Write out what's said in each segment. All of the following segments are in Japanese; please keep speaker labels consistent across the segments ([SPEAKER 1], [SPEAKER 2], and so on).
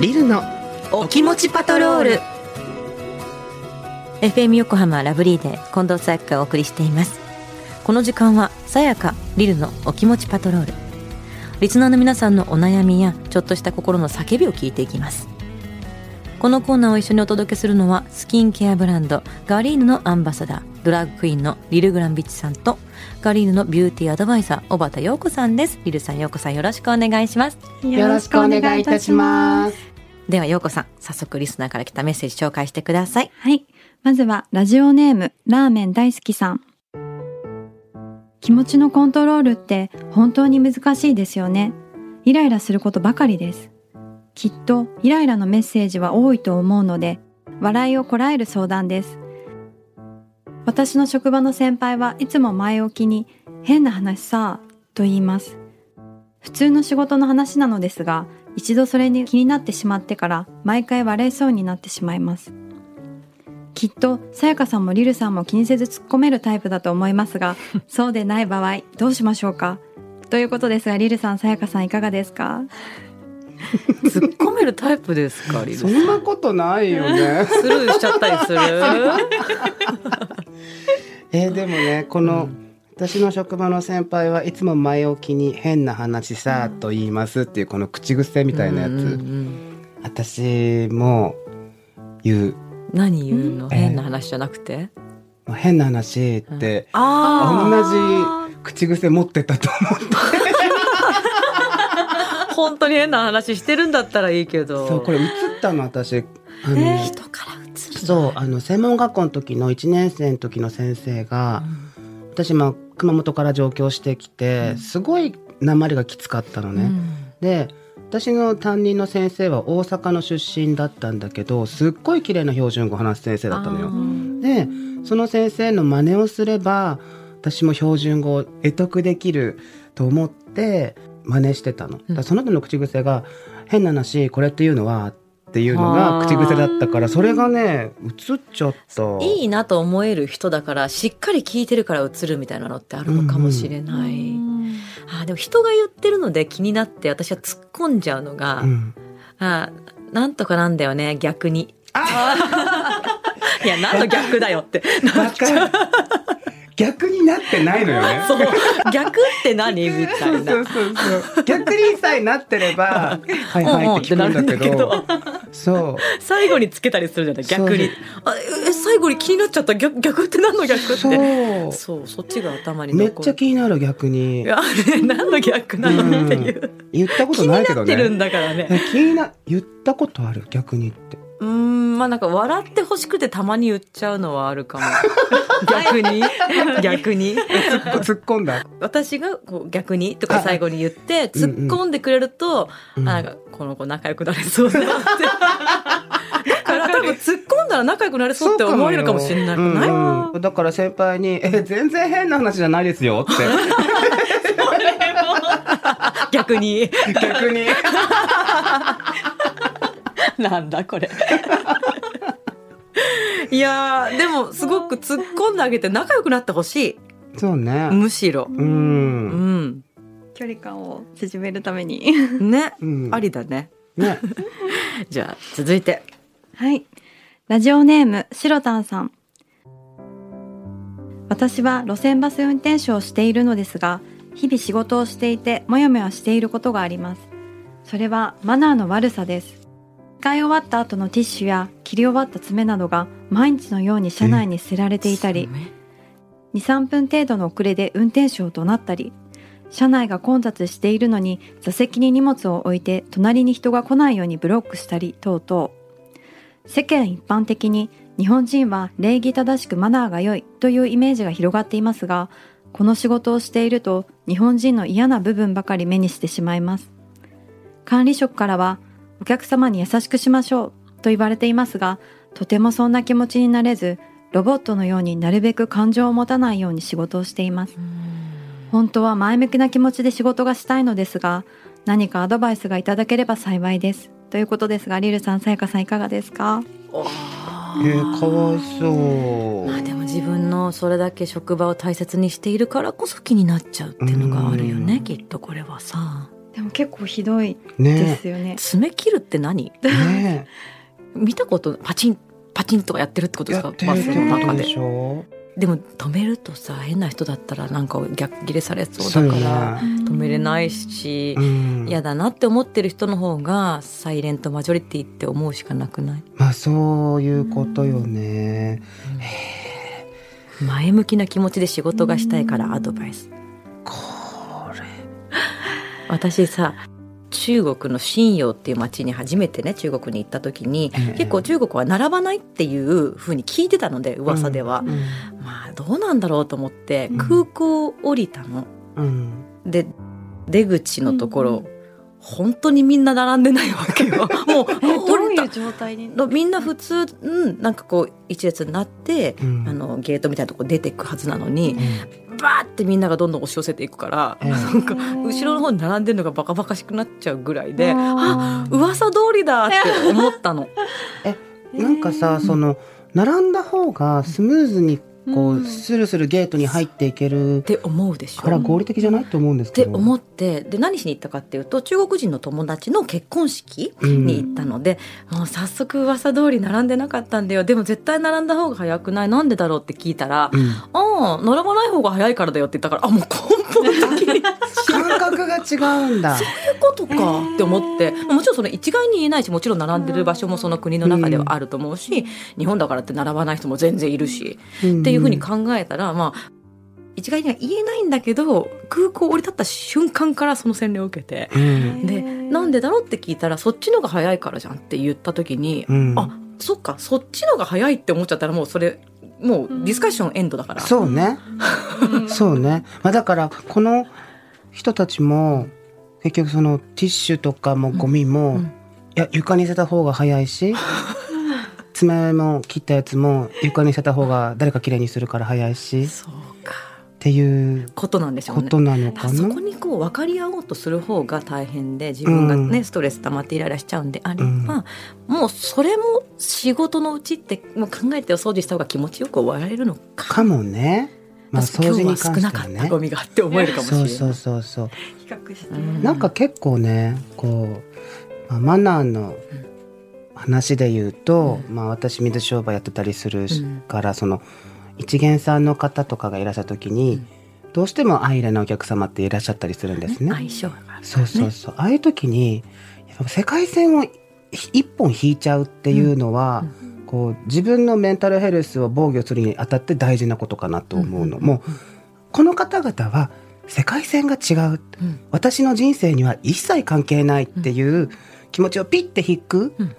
[SPEAKER 1] リルのお気持ちパトロール。
[SPEAKER 2] FM 横浜ラブリーで近藤沙耶香がお送りしています。この時間はさやかリルのお気持ちパトロール。リスナーの皆さんのお悩みやちょっとした心の叫びを聞いていきます。このコーナーを一緒にお届けするのはスキンケアブランドガリーヌのアンバサダードラッグクイーンのリル・グランビッチさんとガリーヌのビューティーアドバイザー小畑陽子さんです。リルさん陽子さんよろしくお願いします。
[SPEAKER 1] よろしくお願いいたします
[SPEAKER 2] では陽子さん早速リスナーから来たメッセージ紹介してください
[SPEAKER 3] はい。まずは、ラジオネーム、ラーメン大好きさん。気持ちのコントロールって本当に難しいですよね。イライラすることばかりです。きっとイライラのメッセージは多いと思うので、笑いをこらえる相談です。私の職場の先輩はいつも前置きに、変な話さ、と言います。普通の仕事の話なのですが、一度それに気になってしまってから毎回笑いそうになってしまいます。きっとさやかさんもリルさんも気にせず突っ込めるタイプだと思いますが そうでない場合どうしましょうか？ということですがリルさんさやかさんいかがですか？
[SPEAKER 2] 突っ込めるタイプですかリルさん？
[SPEAKER 1] そんなことないよね。
[SPEAKER 2] スルーしちゃったりする？
[SPEAKER 1] えーでもねこの、私の職場の先輩はいつも前置きに変な話さと言いますっていうこの口癖みたいなやつ、
[SPEAKER 2] うんうんうん。
[SPEAKER 1] 私も言う。
[SPEAKER 2] 何言うの、
[SPEAKER 1] えー
[SPEAKER 2] 変な話じゃなくて？
[SPEAKER 1] まあ変な話って、
[SPEAKER 2] あ
[SPEAKER 1] 同じ口癖持ってたと思って。
[SPEAKER 2] 本当に変な話してるんだったらいいけど。
[SPEAKER 1] そうこれ映ったの私。あの、
[SPEAKER 2] えー人から映る
[SPEAKER 1] そうあの専門学校の時の1年生の時の先生が、私まあ熊本から上京してきて、すごい鉛がきつかったのね、
[SPEAKER 2] うん。
[SPEAKER 1] で私の担任の先生は大阪の出身だったんだけどすっごい綺麗な標準語を話す先生だったのよ。でその先生の真似をすれば私も標準語を得得できると思って真似してたの。その人の口癖が「変な話これっていうのは」っていうのが口癖だったからそれがね映っちゃった。
[SPEAKER 2] いいなと思える人だからしっかり聞いてるから映るみたいなのってあるのかもしれない、あーでも人が言ってるので気になって私は突っ込んじゃうのが、
[SPEAKER 1] うん。
[SPEAKER 2] あーなんとかなんだよね逆に。いや何の逆だよって。
[SPEAKER 1] わかる逆になってないのよね。
[SPEAKER 2] そう。逆って何？みたいな。
[SPEAKER 1] そうそうそう逆にさえなってれば「はいはい」って聞くんだけど。そう。
[SPEAKER 2] 最後につけたりするじゃない？逆に。あえ最後に気になっちゃった？逆逆って何の逆って？
[SPEAKER 1] そう。
[SPEAKER 2] そうそっちが頭に
[SPEAKER 1] めっちゃ気になる逆に。
[SPEAKER 2] いや何の逆なのっていう、
[SPEAKER 1] 言ったこと
[SPEAKER 2] 気に
[SPEAKER 1] ないけど
[SPEAKER 2] なってるん
[SPEAKER 1] ね
[SPEAKER 2] だからね。
[SPEAKER 1] え気にな言ったことある？逆にって。
[SPEAKER 2] うーんまあなんか笑ってほしくてたまに言っちゃうのはあるかも。逆に？逆に？
[SPEAKER 1] 突っ込んだ？
[SPEAKER 2] 私がこう逆に？とか最後に言って突っ込んでくれると、
[SPEAKER 1] うん
[SPEAKER 2] あなんかこの子仲良くなれそうだなって。だから多分突っ込んだら仲良くなれそうって思われるかもしれない、
[SPEAKER 1] うんうん。だから先輩に「え全然変な話じゃないですよ」って。
[SPEAKER 2] 逆に
[SPEAKER 1] 逆に。
[SPEAKER 2] なんだこれいやーでもすごく突っ込んであげて仲良くなってほし
[SPEAKER 1] そうね。
[SPEAKER 2] いむしろ。
[SPEAKER 1] う
[SPEAKER 2] うん。ん
[SPEAKER 3] 距離感を縮めるために。
[SPEAKER 2] ね、
[SPEAKER 1] うん。
[SPEAKER 2] ありだね。
[SPEAKER 1] ね。
[SPEAKER 2] じゃあ続いて。
[SPEAKER 3] はい。ラジオネーム、しろたんさん。私は路線バス運転手をしているのですが、日々仕事をしていて、もやもやしていることがあります。それはマナーの悪さです。使い終わった後のティッシュや切り終わった爪などが毎日のように車内に捨てられていたり、2、3分程度の遅れで運転手を怒鳴ったり、車内が混雑しているのに座席に荷物を置いて隣に人が来ないようにブロックしたり等々。世間一般的に日本人は礼儀正しくマナーが良いというイメージが広がっていますが、この仕事をしていると日本人の嫌な部分ばかり目にしてしまいます。管理職からはお客様に優しくしましょうと言われていますが、とてもそんな気持ちになれず、ロボットのようになるべく感情を持たないように仕事をしています。本当は前向きな気持ちで仕事がしたいのですが、何かアドバイスがいただければ幸いです。ということですが、リルさん、さやかさんいかがですか？
[SPEAKER 1] えー、かわいそう。
[SPEAKER 2] まあでも自分のそれだけ職場を大切にしているからこそ気になっちゃうっていうのがあるよね、
[SPEAKER 1] うん。
[SPEAKER 2] きっとこれはさ
[SPEAKER 3] でも結構ひどいで
[SPEAKER 1] ね
[SPEAKER 3] すよね。
[SPEAKER 2] 爪切るって何？
[SPEAKER 1] ね。
[SPEAKER 2] 見たことパチンパチンとかやってるってことですか？
[SPEAKER 1] やって
[SPEAKER 2] バスの中で。
[SPEAKER 1] るでしょ。
[SPEAKER 2] でも止めるとさ変な人だったらなんか逆ギレされそうだから
[SPEAKER 1] ね。
[SPEAKER 2] 止めれないし
[SPEAKER 1] うん。
[SPEAKER 2] 嫌だなって思ってる人の方がサイレントマジョリティって思うしかなくない、
[SPEAKER 1] まあそういうことよね。
[SPEAKER 2] 前向きな気持ちで仕事がしたいからアドバイス私さ中国の信陽っていう町に初めてね中国に行った時に、
[SPEAKER 1] ええ。
[SPEAKER 2] 結構中国は並ばないっていうふうに聞いてたので噂では、
[SPEAKER 1] うん。
[SPEAKER 2] まあどうなんだろうと思って
[SPEAKER 1] うん。
[SPEAKER 2] 空港降りたの、
[SPEAKER 1] うん。
[SPEAKER 2] で出口のところ、
[SPEAKER 3] うん。
[SPEAKER 2] 本当にみんな並んでないわけよ。もう
[SPEAKER 3] どういう状態に？
[SPEAKER 2] のみんな普通、うん、なんかこう一列になって、
[SPEAKER 1] うん。
[SPEAKER 2] あのゲートみたいなとこ出てくはずなのに
[SPEAKER 1] う、ん
[SPEAKER 2] バーってみんながどんどん押し寄せていくから、
[SPEAKER 1] ええ
[SPEAKER 2] なんか後ろの方に並んでるのがバカバカしくなっちゃうぐらいで、
[SPEAKER 3] あ
[SPEAKER 2] あ噂通りだって思ったの。
[SPEAKER 1] なんかさその並んだ方がスムーズにこ
[SPEAKER 3] う
[SPEAKER 1] うん。スルスルゲートに入っていける
[SPEAKER 2] って思うでしょ。
[SPEAKER 1] から合理的じゃないと思うんですけど。
[SPEAKER 2] って思って。で何しに行ったかっていうと中国人の友達の結婚式
[SPEAKER 1] うん。
[SPEAKER 2] に行ったので、もう早速噂通り並んでなかったんだよ。でも絶対並んだ方が早くない？なんでだろうって聞いたら「
[SPEAKER 1] うん。
[SPEAKER 2] ああ並ばない方が早いからだよ」って言ったからあもう根本的に。
[SPEAKER 1] 感覚が違うんだ。
[SPEAKER 2] そういうことか。って思って、もちろんその一概に言えないしもちろん並んでる場所もその国の中ではあると思うし、日本だからって並ばない人も全然いるし、っていうふうに考えたらまあ一概には言えないんだけど空港降り立った瞬間からその洗礼を受けて。
[SPEAKER 1] うん。
[SPEAKER 2] でなんでだろうって聞いたらそっちのが早いからじゃんって言った時に、
[SPEAKER 1] うん。
[SPEAKER 2] あそっかそっちのが早いって思っちゃったらもうそれもうディスカッションエンドだから、
[SPEAKER 1] そうね。そうね。まあだからこの人たちも結局そのティッシュとかもゴミも、
[SPEAKER 2] うん。
[SPEAKER 1] いや床に捨てた方が早いし、爪も切ったやつも床に捨てた方が誰かきれいにするから早いしっ
[SPEAKER 2] そうか
[SPEAKER 1] ていう
[SPEAKER 2] ことなんでしょうね。
[SPEAKER 1] ことなの
[SPEAKER 2] だか
[SPEAKER 1] な。
[SPEAKER 2] そこにこう分かり合おうとする方が大変で自分がね、
[SPEAKER 1] うん
[SPEAKER 2] ストレス溜まってイライラしちゃうんであれば、もうそれも仕事のうちってもう考えてお掃除した方が気持ちよく終わられるのか。
[SPEAKER 1] かもね。まあ
[SPEAKER 2] 私今日は
[SPEAKER 1] 掃除に関
[SPEAKER 2] 少なかった
[SPEAKER 1] してはね
[SPEAKER 2] ゴ。ミがって思えるかもしれない。
[SPEAKER 1] そうそうそうそう。
[SPEAKER 3] 比較して、
[SPEAKER 2] うん
[SPEAKER 1] なんか結構ねこう、まあ、マナーの話で言うと、まあ、私水商売やってたりするから、その一元さんの方とかがいらっしゃる時に、
[SPEAKER 2] うん。
[SPEAKER 1] どうしてもアイレなお客様っていらっしゃったりするんですね。
[SPEAKER 2] ね。
[SPEAKER 1] そうそうそう、ああいう時にやっぱ世界線を一本引いちゃうっていうのは、こう自分のメンタルヘルスを防御するにあたって大事なことかなと思うの、
[SPEAKER 2] うん。
[SPEAKER 1] もうこの方々は世界線が違う。
[SPEAKER 2] うん。
[SPEAKER 1] 私の人生には一切関係ないっていう気持ちをピッて引く
[SPEAKER 2] うん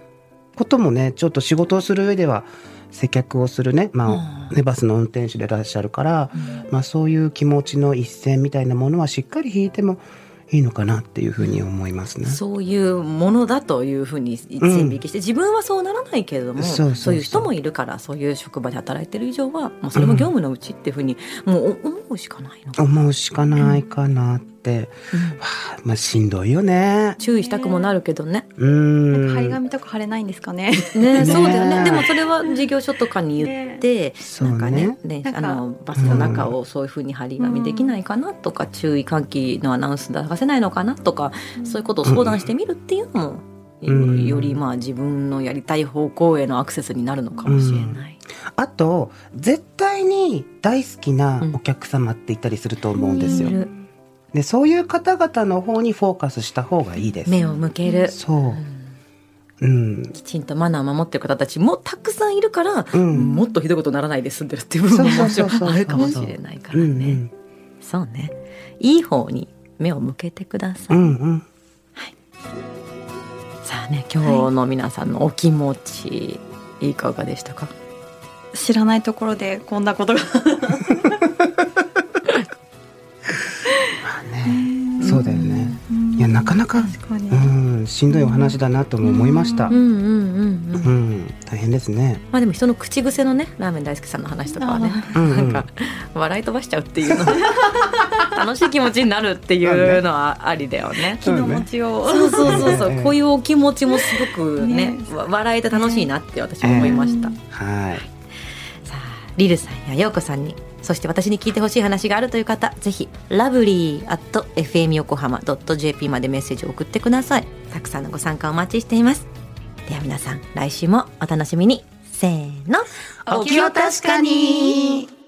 [SPEAKER 1] こともねちょっと仕事をする上では接客をするね,、まあねバスの運転手でいらっしゃるから、まあ、そういう気持ちの一線みたいなものはしっかり引いてもいいのかなっていうふうに思いますね。
[SPEAKER 2] そういうものだというふうに線引きして、自分はそうならないけれども
[SPEAKER 1] そう
[SPEAKER 2] いう人もいるからそういう職場で働いてる以上はもうそれも業務のうちっていうふうにもう思うしかないの、
[SPEAKER 1] 思うしかないかなって、
[SPEAKER 2] うん。
[SPEAKER 1] はあまあしんどいよね。
[SPEAKER 2] 注意したくもなるけどね。
[SPEAKER 1] うーん。
[SPEAKER 3] 張り紙とか貼れないんですかね。
[SPEAKER 2] ね
[SPEAKER 1] ね
[SPEAKER 2] そうだよね。でもそれは事業所とかに言って、
[SPEAKER 1] そう
[SPEAKER 2] なんかね
[SPEAKER 1] ね。
[SPEAKER 2] あのバスの中をそういうふうに張り紙できないかなとか、注意喚起のアナウンス流せないのかなとか、そういうことを相談してみるっていうのも、
[SPEAKER 1] うん
[SPEAKER 2] よりまあ自分のやりたい方向へのアクセスになるのかもしれない。
[SPEAKER 1] あと絶対に大好きなお客様っていたりすると思うんですよ。
[SPEAKER 2] いる
[SPEAKER 1] でそういう方々の方にフォーカスした方がいいです。
[SPEAKER 2] 目を向ける、
[SPEAKER 1] そう。うん。
[SPEAKER 2] きちんとマナーを守ってる方たちもたくさんいるから、
[SPEAKER 1] うん
[SPEAKER 2] もっとひどいことにならないで済んでるっていう部分ももちあるかもしれないから
[SPEAKER 1] うんう
[SPEAKER 2] ね。
[SPEAKER 1] ん。
[SPEAKER 2] そうねいい方に目を向けてください。
[SPEAKER 1] うんうん。
[SPEAKER 2] さあね今日の皆さんのお気持ち、いかがでしたか？
[SPEAKER 3] 知らないところでこんなことが。
[SPEAKER 1] まあね。そうだよね。いやなかなか
[SPEAKER 3] 確かに。
[SPEAKER 1] うんしんどいお話だなとも思いました。
[SPEAKER 2] うんうんうんうん
[SPEAKER 1] うん。大変ですね。
[SPEAKER 2] まあでも人の口癖のねラーメン大好きさんの話とかはね なんか笑い飛ばしちゃうっていうの 楽しい気持ちになるっていうのはありだよね。
[SPEAKER 3] 気の持ちを。
[SPEAKER 2] そうそうそうそう、
[SPEAKER 1] ええ
[SPEAKER 2] こういうお気持ちもすごくね笑えて楽しいなって私は思いました、
[SPEAKER 1] はい。
[SPEAKER 2] さあリルさんやヨーコさんにそして私に聞いてほしい話があるという方ぜひラブリー at fm 横浜 .jp までメッセージを送ってくださいたくさんのご参加お待ちしています。では皆さん来週もお楽しみに。せーの。
[SPEAKER 1] お気を確かに。